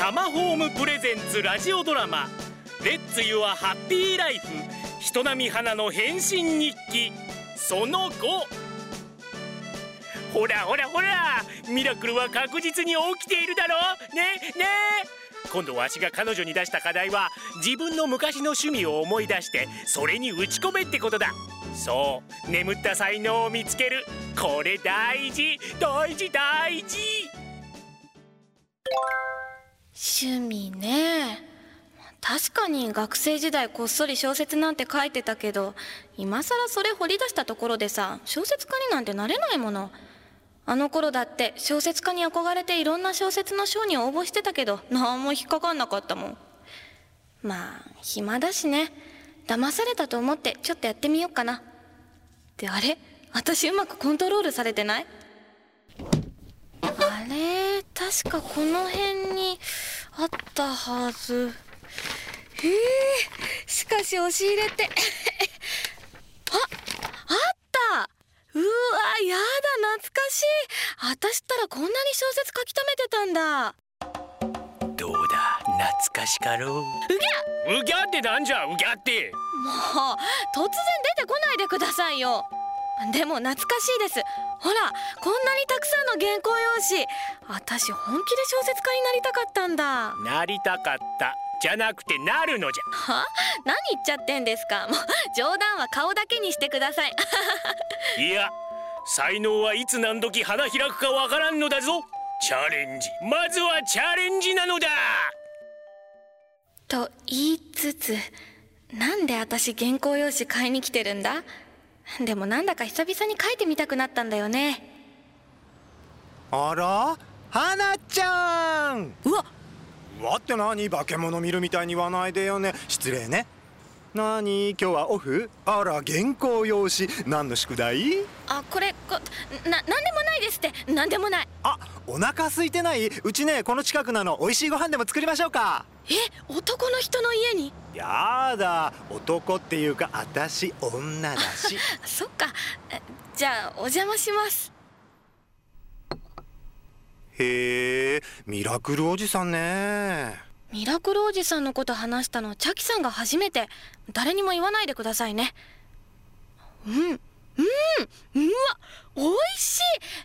タマホームプレゼンツラジオドラマ。レッツユアハッピーライフ。人並み花の変身日記。その後ほらほらほら。ミラクルは確実に起きているだろ？ね？ね？今度わしが彼女に出した課題は自分の昔の趣味を思い出してそれに打ち込めってことだ。そう。眠った才能を見つける。これ大事。大事大事。趣味ね。確かに学生時代こっそり小説なんて書いてたけど今更それ掘り出したところでさ小説家になんてなれないもの。あの頃だって小説家に憧れていろんな小説の賞に応募してたけど何も引っかかんなかったもん。まあ暇だしね。騙されたと思ってちょっとやってみようかな。ってあれ？私うまくコントロールされてない？あれ？確かこの辺にあったはず。へえしかし押し入れって。ああった。うわやだ懐かしい。私ったらこんなに小説書き溜めてたんだ。どうだ懐かしかろう。うぎゃ！うぎゃってなんじゃうぎゃって。もう突然出てこないでくださいよでも懐かしいです。ほらこんなにたくさんの原稿用紙。私本気で小説家になりたかったんだ。なりたかった。じゃなくてなるのじゃ。は？何言っちゃってんですか？もう冗談は顔だけにしてください。いや才能はいつ何時花開くかわからんのだぞ。チャレンジ。まずはチャレンジなのだ。と言いつつなんで私原稿用紙買いに来てるんだ？でもなんだか久々に書いてみたくなったんだよね。あら？花ちゃん！うわうわって何化け物見るみたいに言わないでよね。失礼ね何？今日はオフ？あら原稿用紙。何の宿題？あこれこななんでもないですって。なんでもない。あお腹空いてない？うちねこの近くなの。美味しいご飯でも作りましょうか。え男の人の家に？やだ。男っていうか私女だし。そっか。えじゃあお邪魔します。へえミラクルおじさんねミラクルおじさんのこと話したのチャキさんが初めて。誰にも言わないでくださいね。うん。うん。うわ。美味し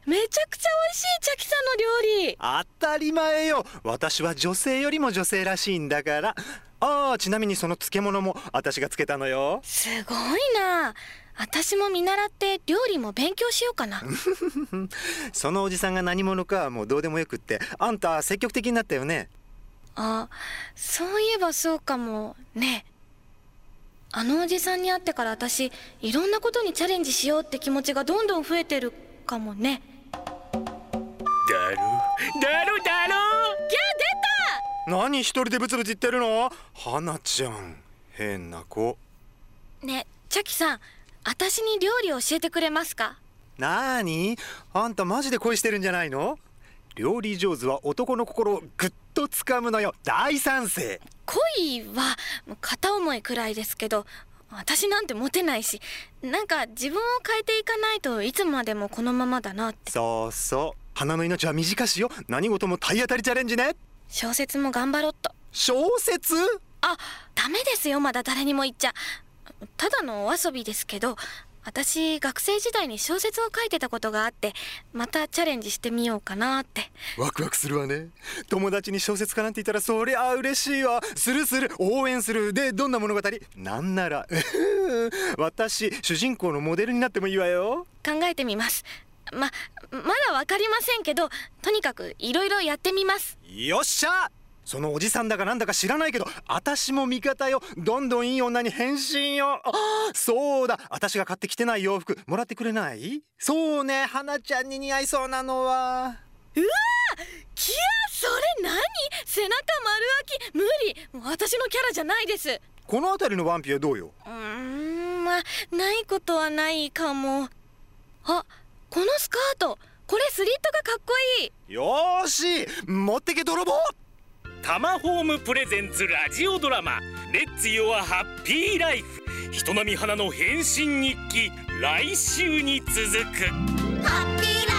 い。めちゃくちゃ美味しいチャキさんの料理。当たり前よ。私は女性よりも女性らしいんだから。ああちなみにその漬物も私がつけたのよ。すごいな。私も見習って料理も勉強しようかな。そのおじさんが何者かはもうどうでもよくってあんた積極的になったよねあそういえばそうかも。ね。あのおじさんに会ってから私いろんなことにチャレンジしようって気持ちがどんどん増えてるかもね。だろ？だろ？だろギャ何一人でブツブツ言ってるの？花ちゃん変な子。出たねチャキさん私に料理教えてくれますか？なーにあんたマジで恋してるんじゃないの？料理上手は男の心をぐっと掴むのよ。大賛成。恋は片思いくらいですけど私なんてモテないしなんか自分を変えていかないといつまでもこのままだなって。そうそう。花の命は短しよ。何事も体当たりチャレンジね。小説も頑張ろっと。小説？あダメですよ。まだ誰にも言っちゃ。ただのお遊びですけど私学生時代に小説を書いてたことがあってまたチャレンジしてみようかなって。ワクワクするわね。友達に小説家なんて言ったらそりゃ嬉しいわ。するする。応援する。でどんな物語？なんなら。私主人公のモデルになってもいいわよ。考えてみます。ままだわかりませんけどとにかくいろいろやってみます。よっしゃそのおじさんだかなんだか知らないけど私も味方よ。どんどんいい女に変身よ。あそうだ。私が買ってきてない洋服もらってくれない？そうね。花ちゃんに似合いそうなのは。うわキャそれ何？背中丸開き。無理。私のキャラじゃないです。この辺りのワンピはどうよ？うーんまあないことはないかも。あこのスカート。これスリットがかっこいい。よーし。持ってけ泥棒タマホームプレゼンツラジオドラマレッツヨアハッピーライフ。人並み花の変身日記来週に続く。ハッピーラ